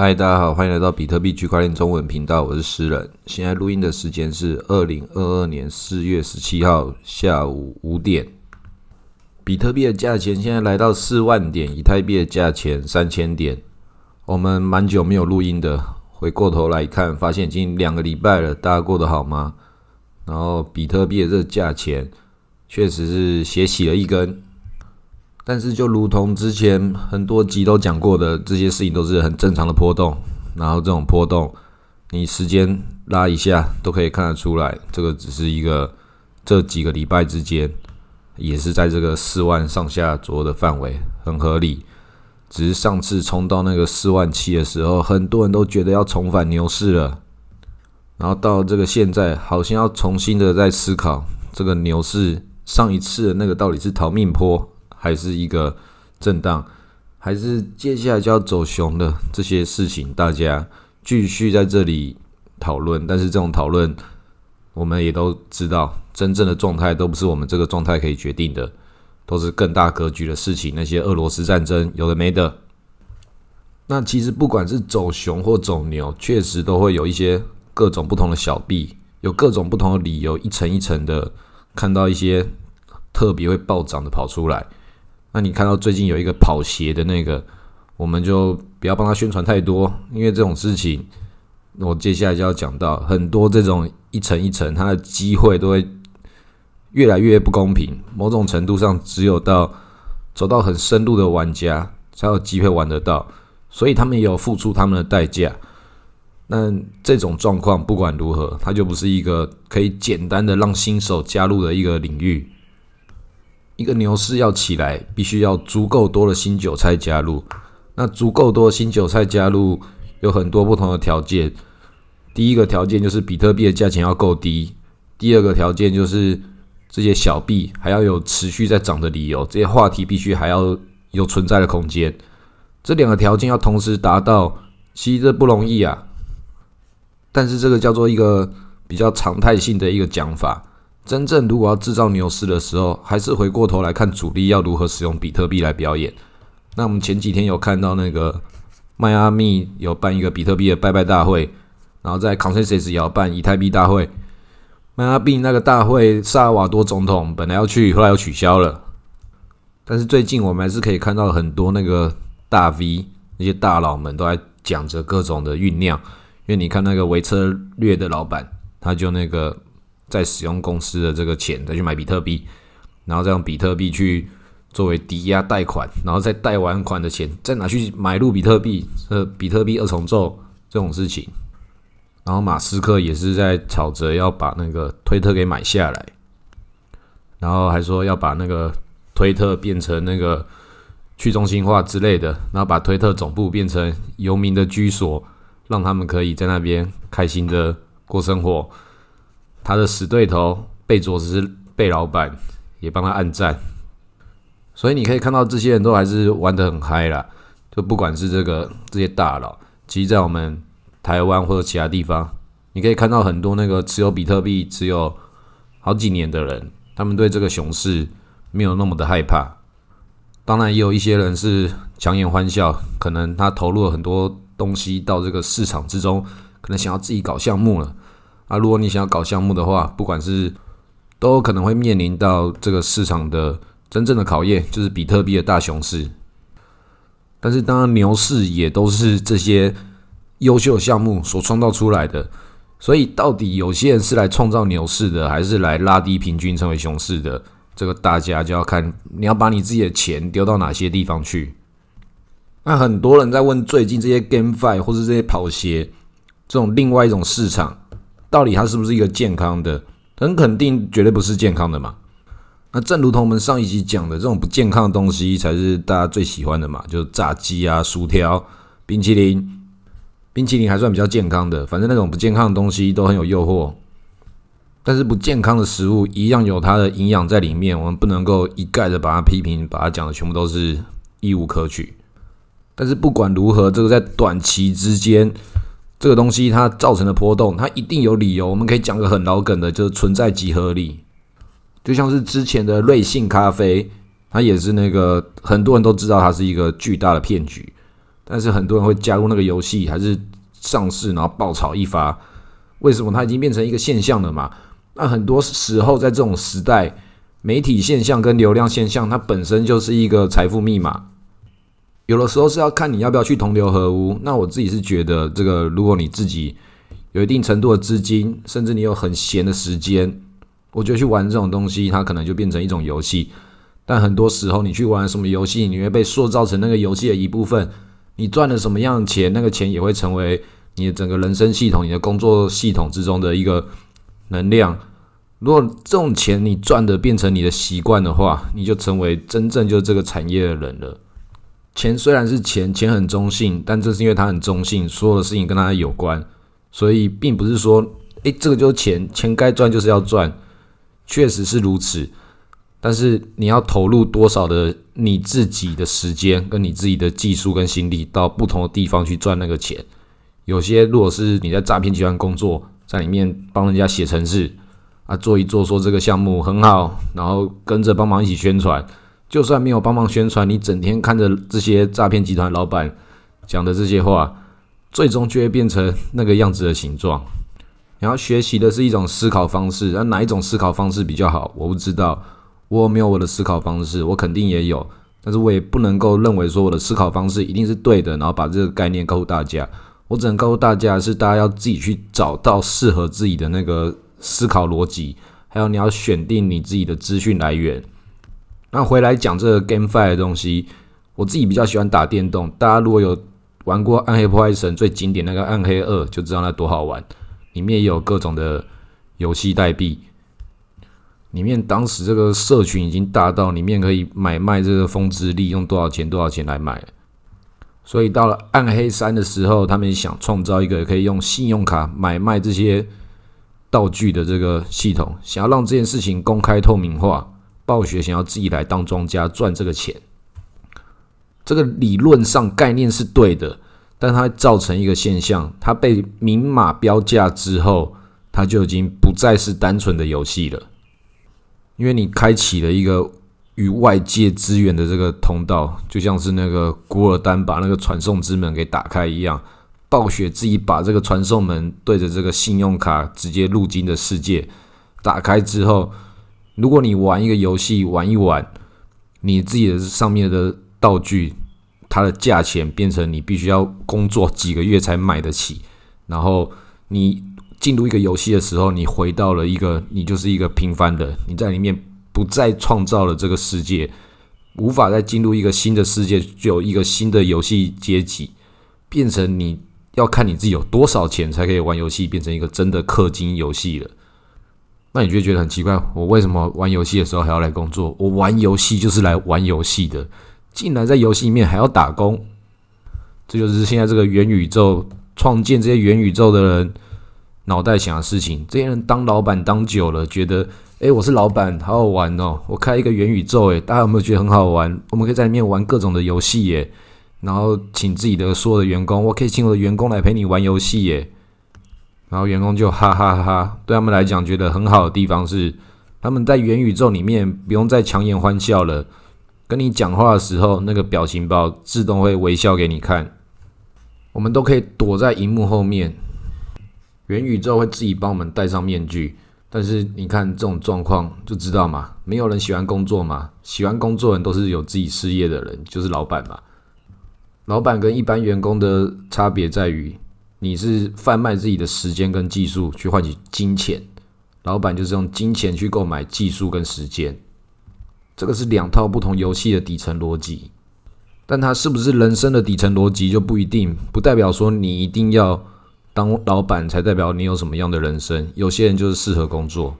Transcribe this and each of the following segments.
嗨，大家好，欢迎来到比特币区块链中文频道，我是诗人。现在录音的时间是二零二二年四月十七号下午五点。比特币的价钱现在来到四万点，以太币的价钱三千点。我们蛮久没有录音的，回过头来看，发现已经两个礼拜了，大家过得好吗？然后比特币的这个价钱确实是斜起了一根。但是，就如同之前很多集都讲过的，这些事情都是很正常的波动。然后，这种波动，你时间拉一下都可以看得出来，这个只是一个这几个礼拜之间，也是在这个四万上下左右的范围，很合理。只是上次冲到那个四万七的时候，很多人都觉得要重返牛市了。然后到这个现在，好像要重新的在思考这个牛市上一次的那个到底是逃命坡。还是一个震荡，还是接下来就要走熊的这些事情，大家继续在这里讨论。但是这种讨论，我们也都知道，真正的状态都不是我们这个状态可以决定的，都是更大格局的事情。那些俄罗斯战争有的没的，那其实不管是走熊或走牛，确实都会有一些各种不同的小币，有各种不同的理由，一层一层的看到一些特别会暴涨的跑出来。那你看到最近有一个跑鞋的那个，我们就不要帮他宣传太多，因为这种事情，我接下来就要讲到很多这种一层一层，它的机会都会越来越不公平。某种程度上，只有到走到很深入的玩家才有机会玩得到，所以他们也有付出他们的代价。那这种状况不管如何，它就不是一个可以简单的让新手加入的一个领域。一个牛市要起来，必须要足够多的新韭菜加入。那足够多新韭菜加入，有很多不同的条件。第一个条件就是比特币的价钱要够低；第二个条件就是这些小币还要有持续在涨的理由，这些话题必须还要有存在的空间。这两个条件要同时达到，其实这不容易啊。但是这个叫做一个比较常态性的一个讲法。真正如果要制造牛市的时候，还是回过头来看主力要如何使用比特币来表演。那我们前几天有看到那个迈阿密有办一个比特币的拜拜大会，然后在 Consensus 也要办以太币大会。迈阿密那个大会，萨尔瓦多总统本来要去，后来又取消了。但是最近我们还是可以看到很多那个大 V 那些大佬们都在讲着各种的酝酿。因为你看那个维策略的老板，他就那个。再使用公司的这个钱再去买比特币，然后再用比特币去作为抵押贷款，然后再贷完款的钱再拿去买入比特币，呃，比特币二重奏这种事情。然后马斯克也是在吵着要把那个推特给买下来，然后还说要把那个推特变成那个去中心化之类的，然后把推特总部变成游民的居所，让他们可以在那边开心的过生活。他的死对头贝佐斯贝老板也帮他按赞，所以你可以看到这些人都还是玩的很嗨啦。就不管是这个这些大佬，其实，在我们台湾或者其他地方，你可以看到很多那个持有比特币持有好几年的人，他们对这个熊市没有那么的害怕。当然，也有一些人是强颜欢笑，可能他投入了很多东西到这个市场之中，可能想要自己搞项目了。啊，如果你想要搞项目的话，不管是都可能会面临到这个市场的真正的考验，就是比特币的大熊市。但是当然，牛市也都是这些优秀项目所创造出来的。所以，到底有些人是来创造牛市的，还是来拉低平均成为熊市的？这个大家就要看你要把你自己的钱丢到哪些地方去。那很多人在问，最近这些 GameFi 或是这些跑鞋这种另外一种市场。到底它是不是一个健康的？很肯定，绝对不是健康的嘛。那正如同我们上一集讲的，这种不健康的东西才是大家最喜欢的嘛，就是炸鸡啊、薯条、冰淇淋。冰淇淋还算比较健康的，反正那种不健康的东西都很有诱惑。但是不健康的食物一样有它的营养在里面，我们不能够一概的把它批评，把它讲的全部都是一无可取。但是不管如何，这个在短期之间。这个东西它造成的波动，它一定有理由。我们可以讲个很老梗的，就是存在即合理。就像是之前的瑞幸咖啡，它也是那个很多人都知道它是一个巨大的骗局。但是很多人会加入那个游戏，还是上市，然后爆炒一发。为什么它已经变成一个现象了嘛？那很多时候在这种时代，媒体现象跟流量现象，它本身就是一个财富密码。有的时候是要看你要不要去同流合污。那我自己是觉得，这个如果你自己有一定程度的资金，甚至你有很闲的时间，我觉得去玩这种东西，它可能就变成一种游戏。但很多时候，你去玩什么游戏，你会被塑造成那个游戏的一部分。你赚了什么样的钱，那个钱也会成为你的整个人生系统、你的工作系统之中的一个能量。如果这种钱你赚的变成你的习惯的话，你就成为真正就是这个产业的人了。钱虽然是钱，钱很中性，但这是因为它很中性，所有的事情跟它有关，所以并不是说，诶，这个就是钱，钱该赚就是要赚，确实是如此。但是你要投入多少的你自己的时间，跟你自己的技术跟心力到不同的地方去赚那个钱？有些如果是你在诈骗集团工作，在里面帮人家写程式啊，做一做说这个项目很好，然后跟着帮忙一起宣传，就算没有帮忙宣传，你整天看着这些诈骗集团老板讲的这些话，最终就会变成那个样子的形状。你要学习的是一种思考方式，那哪一种思考方式比较好？我不知道。我没有我的思考方式，我肯定也有，但是我也不能够认为说我的思考方式一定是对的，然后把这个概念告诉大家。我只能告诉大家是，大家要自己去找到适合自己的那个思考逻辑，还有你要选定你自己的资讯来源。那回来讲这个 GameFi 的东西，我自己比较喜欢打电动。大家如果有玩过《暗黑破坏神》最经典那个《暗黑二》，就知道那多好玩，里面也有各种的游戏代币。里面当时这个社群已经大到里面可以买卖这个风之力，用多少钱多少钱来买。所以到了暗黑三的时候，他们想创造一个可以用信用卡买卖这些道具的这个系统，想要让这件事情公开透明化。暴雪想要自己来当庄家赚这个钱，这个理论上概念是对的，但它造成一个现象，它被明码标价之后，它就已经不再是单纯的游戏了。因为你开启了一个与外界资源的这个通道，就像是那个古尔丹把那个传送之门给打开一样，暴雪自己把这个传送门对着这个信用卡直接入金的世界打开之后，如果你玩一个游戏玩一玩，你自己的上面的道具，它的价钱变成你必须要工作几个月才买得起，然后你。进入一个游戏的时候，你回到了一个，你就是一个平凡的，你在里面不再创造了这个世界，无法再进入一个新的世界，就有一个新的游戏阶级，变成你要看你自己有多少钱才可以玩游戏，变成一个真的氪金游戏了。那你就会觉得很奇怪，我为什么玩游戏的时候还要来工作？我玩游戏就是来玩游戏的，竟然在游戏里面还要打工，这就是现在这个元宇宙创建这些元宇宙的人。脑袋想的事情，这些人当老板当久了，觉得，诶，我是老板，好好玩哦！我开一个元宇宙，诶，大家有没有觉得很好玩？我们可以在里面玩各种的游戏，耶，然后请自己的所有的员工，我可以请我的员工来陪你玩游戏，耶。然后员工就哈哈哈哈，对他们来讲，觉得很好的地方是，他们在元宇宙里面不用再强颜欢笑了，跟你讲话的时候，那个表情包自动会微笑给你看，我们都可以躲在荧幕后面。元宇宙会自己帮我们戴上面具，但是你看这种状况就知道嘛，没有人喜欢工作嘛，喜欢工作人都是有自己事业的人，就是老板嘛。老板跟一般员工的差别在于，你是贩卖自己的时间跟技术去换取金钱，老板就是用金钱去购买技术跟时间，这个是两套不同游戏的底层逻辑，但它是不是人生的底层逻辑就不一定，不代表说你一定要。当老板才代表你有什么样的人生？有些人就是适合工作，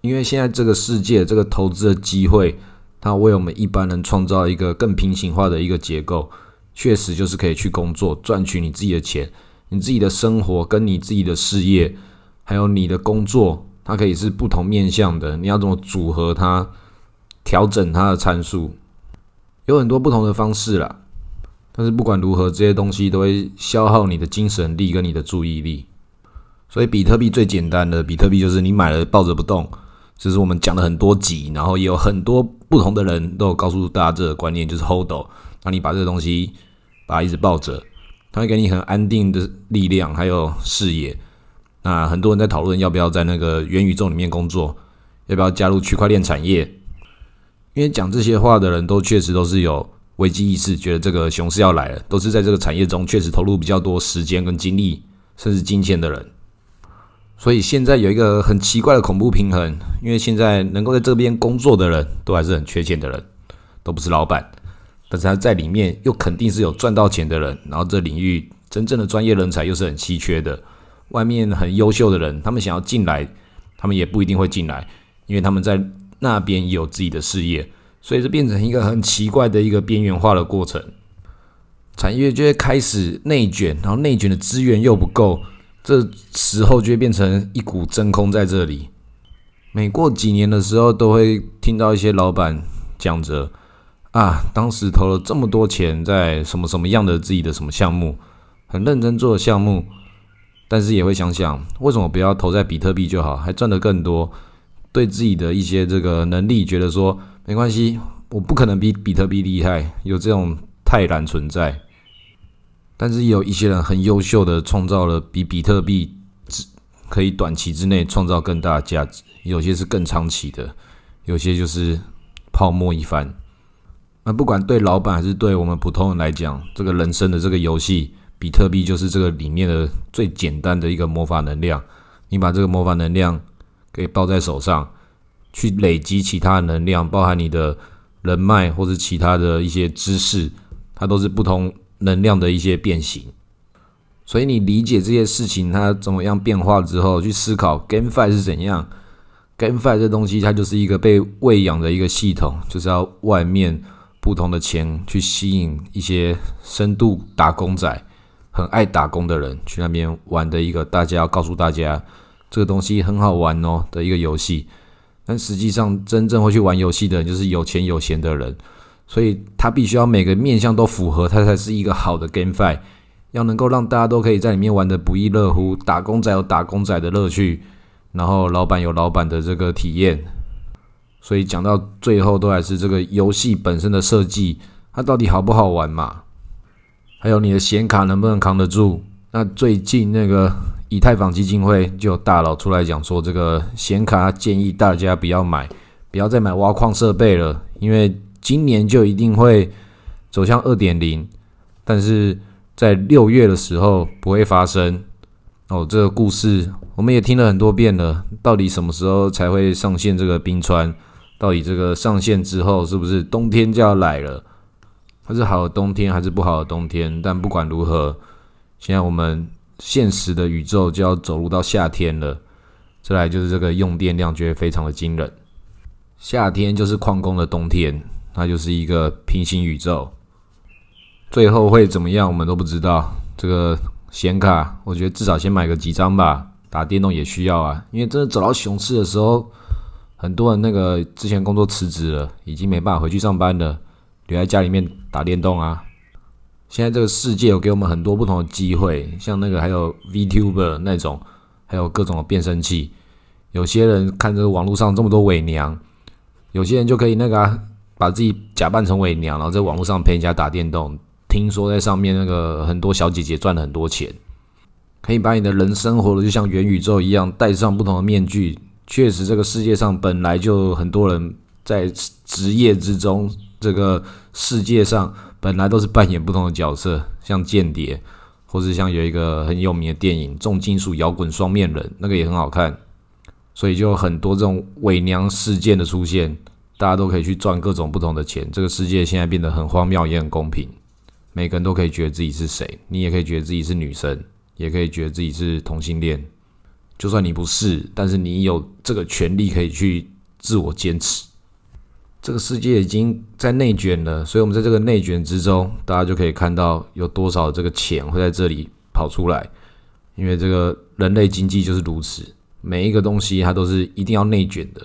因为现在这个世界这个投资的机会，它为我们一般人创造一个更平行化的一个结构，确实就是可以去工作赚取你自己的钱，你自己的生活跟你自己的事业，还有你的工作，它可以是不同面向的。你要怎么组合它，调整它的参数，有很多不同的方式啦。但是不管如何，这些东西都会消耗你的精神力跟你的注意力。所以比特币最简单的，比特币就是你买了抱着不动。这是我们讲了很多集，然后也有很多不同的人都有告诉大家这个观念，就是 hold。那你把这个东西把它一直抱着，它会给你很安定的力量，还有视野。那很多人在讨论要不要在那个元宇宙里面工作，要不要加入区块链产业？因为讲这些话的人都确实都是有危机意识，觉得这个熊市要来了，都是在这个产业中确实投入比较多时间跟精力，甚至金钱的人。所以现在有一个很奇怪的恐怖平衡，因为现在能够在这边工作的人都还是很缺钱的人，都不是老板，但是他在里面又肯定是有赚到钱的人，然后这领域真正的专业人才又是很稀缺的。外面很优秀的人，他们想要进来，他们也不一定会进来，因为他们在那边有自己的事业，所以这变成一个很奇怪的一个边缘化的过程，产业就会开始内卷，然后内卷的资源又不够，这时候就会变成一股真空在这里。每过几年的时候，都会听到一些老板讲着啊，当时投了这么多钱在什么什么样的自己的什么项目，很认真做的项目。但是也会想想，为什么不要投在比特币就好，还赚得更多？对自己的一些这个能力，觉得说没关系，我不可能比比特币厉害，有这种泰然存在。但是有一些人很优秀的，创造了比比特币只可以短期之内创造更大的价值，有些是更长期的，有些就是泡沫一番。那不管对老板还是对我们普通人来讲，这个人生的这个游戏。比特币就是这个里面的最简单的一个魔法能量，你把这个魔法能量给抱在手上，去累积其他的能量，包含你的人脉或者其他的一些知识，它都是不同能量的一些变形。所以你理解这些事情它怎么样变化之后，去思考 GameFi 是怎样，GameFi 这东西它就是一个被喂养的一个系统，就是要外面不同的钱去吸引一些深度打工仔。很爱打工的人去那边玩的一个，大家要告诉大家这个东西很好玩哦的一个游戏。但实际上，真正会去玩游戏的人就是有钱有闲的人，所以他必须要每个面向都符合，他才是一个好的 GameFi。要能够让大家都可以在里面玩的不亦乐乎，打工仔有打工仔的乐趣，然后老板有老板的这个体验。所以讲到最后，都还是这个游戏本身的设计，它到底好不好玩嘛？还有你的显卡能不能扛得住？那最近那个以太坊基金会就有大佬出来讲说，这个显卡建议大家不要买，不要再买挖矿设备了，因为今年就一定会走向二点零，但是在六月的时候不会发生。哦，这个故事我们也听了很多遍了，到底什么时候才会上线这个冰川？到底这个上线之后是不是冬天就要来了？它是好的冬天还是不好的冬天？但不管如何，现在我们现实的宇宙就要走入到夏天了。再来就是这个用电量，觉得非常的惊人。夏天就是矿工的冬天，它就是一个平行宇宙。最后会怎么样，我们都不知道。这个显卡，我觉得至少先买个几张吧。打电动也需要啊，因为真的走到熊市的时候，很多人那个之前工作辞职了，已经没办法回去上班了。留在家里面打电动啊！现在这个世界有给我们很多不同的机会，像那个还有 VTuber 那种，还有各种的变声器。有些人看这个网络上这么多伪娘，有些人就可以那个啊把自己假扮成伪娘，然后在网络上陪人家打电动。听说在上面那个很多小姐姐赚了很多钱，可以把你的人生活的就像元宇宙一样，戴上不同的面具。确实，这个世界上本来就很多人在职业之中。这个世界上本来都是扮演不同的角色，像间谍，或是像有一个很有名的电影《重金属摇滚双面人》，那个也很好看。所以就很多这种伪娘事件的出现，大家都可以去赚各种不同的钱。这个世界现在变得很荒谬，也很公平。每个人都可以觉得自己是谁，你也可以觉得自己是女生，也可以觉得自己是同性恋。就算你不是，但是你有这个权利可以去自我坚持。这个世界已经在内卷了，所以我们在这个内卷之中，大家就可以看到有多少这个钱会在这里跑出来。因为这个人类经济就是如此，每一个东西它都是一定要内卷的。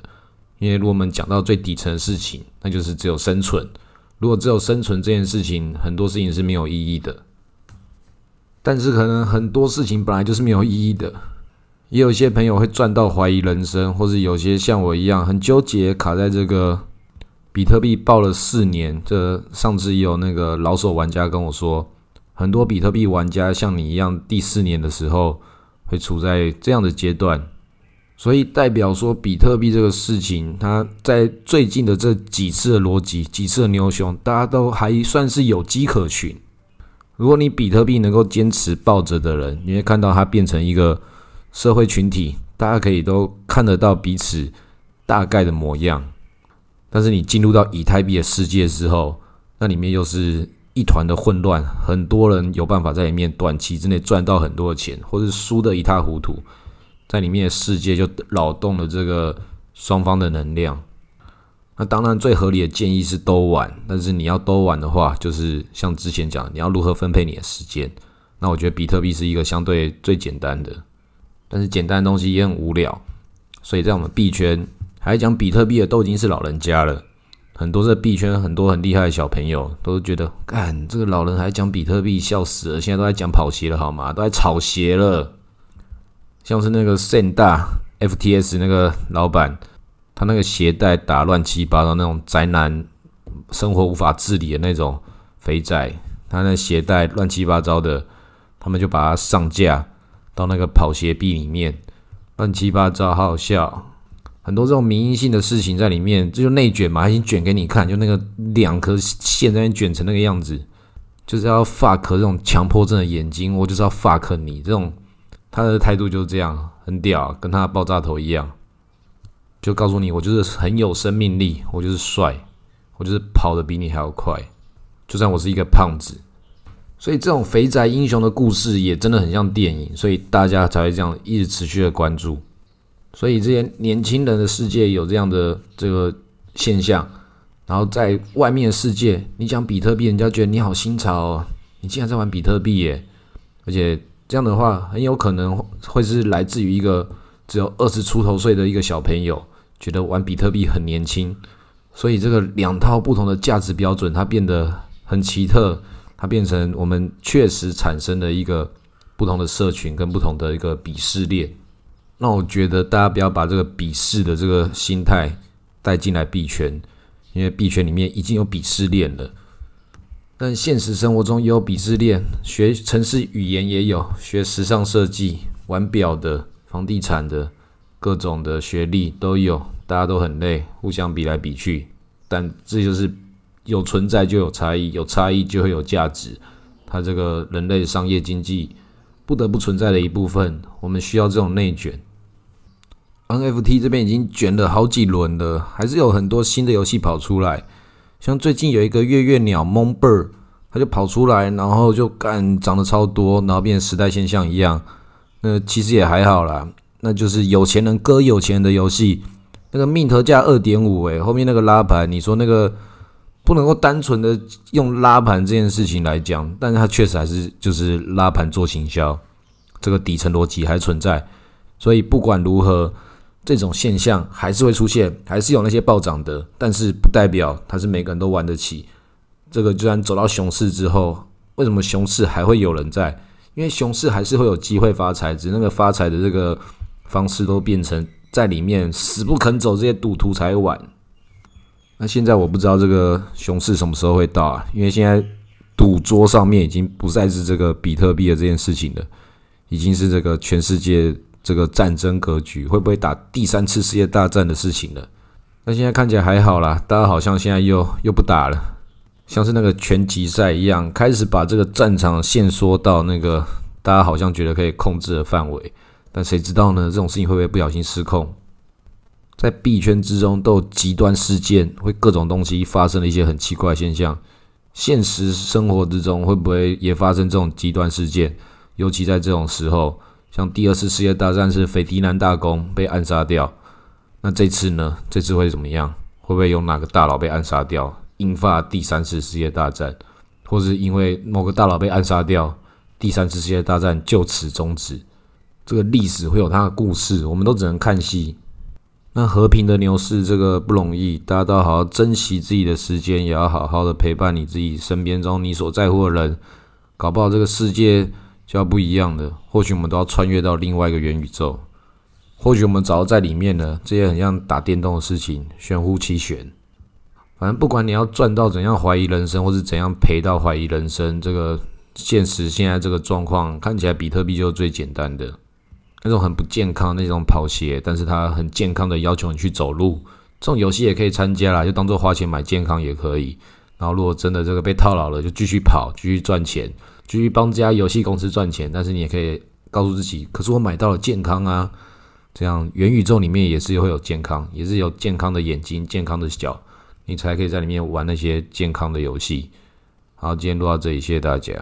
因为如果我们讲到最底层的事情，那就是只有生存。如果只有生存这件事情，很多事情是没有意义的。但是可能很多事情本来就是没有意义的。也有些朋友会赚到怀疑人生，或是有些像我一样很纠结，卡在这个。比特币爆了四年，这上次有那个老手玩家跟我说，很多比特币玩家像你一样，第四年的时候会处在这样的阶段，所以代表说比特币这个事情，它在最近的这几次的逻辑、几次的牛熊，大家都还算是有机可循。如果你比特币能够坚持抱着的人，你会看到它变成一个社会群体，大家可以都看得到彼此大概的模样。但是你进入到以太币的世界之后，那里面又是一团的混乱，很多人有办法在里面短期之内赚到很多的钱，或是输得一塌糊涂，在里面的世界就扰动了这个双方的能量。那当然，最合理的建议是都玩。但是你要都玩的话，就是像之前讲，你要如何分配你的时间？那我觉得比特币是一个相对最简单的，但是简单的东西也很无聊。所以在我们币圈，还讲比特币的都已经是老人家了。很多在币圈很多很厉害的小朋友都觉得，干这个老人还讲比特币，笑死了！现在都在讲跑鞋了，好吗？都在炒鞋了。像是那个盛大 FTS 那个老板。他那个鞋带打乱七八糟，那种宅男生活无法自理的那种肥仔，他那鞋带乱七八糟的，他们就把它上架到那个跑鞋币里面，乱七八糟，好好笑。很多这种民营性的事情在里面，这就内卷嘛，已经卷给你看，就那个两颗线在那卷成那个样子，就是要 fuck 这种强迫症的眼睛，我就是要 fuck 你这种，他的态度就是这样，很屌，跟他的爆炸头一样。就告诉你，我就是很有生命力，我就是帅，我就是跑得比你还要快。就算我是一个胖子，所以这种肥宅英雄的故事也真的很像电影，所以大家才会这样一直持续的关注。所以这些年轻人的世界有这样的这个现象，然后在外面的世界，你讲比特币，人家觉得你好新潮哦，你竟然在玩比特币耶！而且这样的话，很有可能会是来自于一个只有二十出头岁的一个小朋友。觉得玩比特币很年轻，所以这个两套不同的价值标准，它变得很奇特，它变成我们确实产生的一个不同的社群跟不同的一个鄙视链。那我觉得大家不要把这个鄙视的这个心态带进来币圈，因为币圈里面已经有鄙视链了。但现实生活中也有鄙视链，学城市语言也有，学时尚设计、玩表的、房地产的，各种的学历都有。大家都很累，互相比来比去，但这就是有存在就有差异，有差异就会有价值。它这个人类商业经济不得不存在的一部分，我们需要这种内卷。NFT 这边已经卷了好几轮了，还是有很多新的游戏跑出来。像最近有一个月月鸟 m o n b i r 它就跑出来，然后就干涨得超多，然后变成时代现象一样。那其实也还好啦，那就是有钱人割有钱人的游戏。那个 mint 价二点五，诶，后面那个拉盘，你说那个不能够单纯的用拉盘这件事情来讲，但是它确实还是就是拉盘做行销，这个底层逻辑还存在，所以不管如何，这种现象还是会出现，还是有那些暴涨的，但是不代表它是每个人都玩得起。这个就算走到熊市之后，为什么熊市还会有人在？因为熊市还是会有机会发财，只是那个发财的这个方式都变成。在里面死不肯走，这些赌徒才玩。那现在我不知道这个熊市什么时候会到啊？因为现在赌桌上面已经不再是这个比特币的这件事情了，已经是这个全世界这个战争格局会不会打第三次世界大战的事情了。那现在看起来还好啦，大家好像现在又又不打了，像是那个拳击赛一样，开始把这个战场限缩到那个大家好像觉得可以控制的范围。但谁知道呢？这种事情会不会不小心失控？在币圈之中都有极端事件，会各种东西发生了一些很奇怪的现象。现实生活之中会不会也发生这种极端事件？尤其在这种时候，像第二次世界大战是斐迪南大公被暗杀掉，那这次呢？这次会怎么样？会不会有哪个大佬被暗杀掉，引发第三次世界大战？或是因为某个大佬被暗杀掉，第三次世界大战就此终止？这个历史会有它的故事，我们都只能看戏。那和平的牛市这个不容易，大家都要好好珍惜自己的时间，也要好好的陪伴你自己身边中你所在乎的人。搞不好这个世界就要不一样的，或许我们都要穿越到另外一个元宇宙，或许我们早就在里面了。这些很像打电动的事情，玄乎其玄。反正不管你要赚到怎样怀疑人生，或是怎样赔到怀疑人生，这个现实现在这个状况看起来，比特币就是最简单的那种很不健康那种跑鞋，但是它很健康的要求你去走路，这种游戏也可以参加啦，就当做花钱买健康也可以。然后如果真的这个被套牢了，就继续跑，继续赚钱，继续帮这家游戏公司赚钱。但是你也可以告诉自己，可是我买到了健康啊，这样元宇宙里面也是会有健康，也是有健康的眼睛、健康的脚，你才可以在里面玩那些健康的游戏。好，今天录到这里，谢谢大家。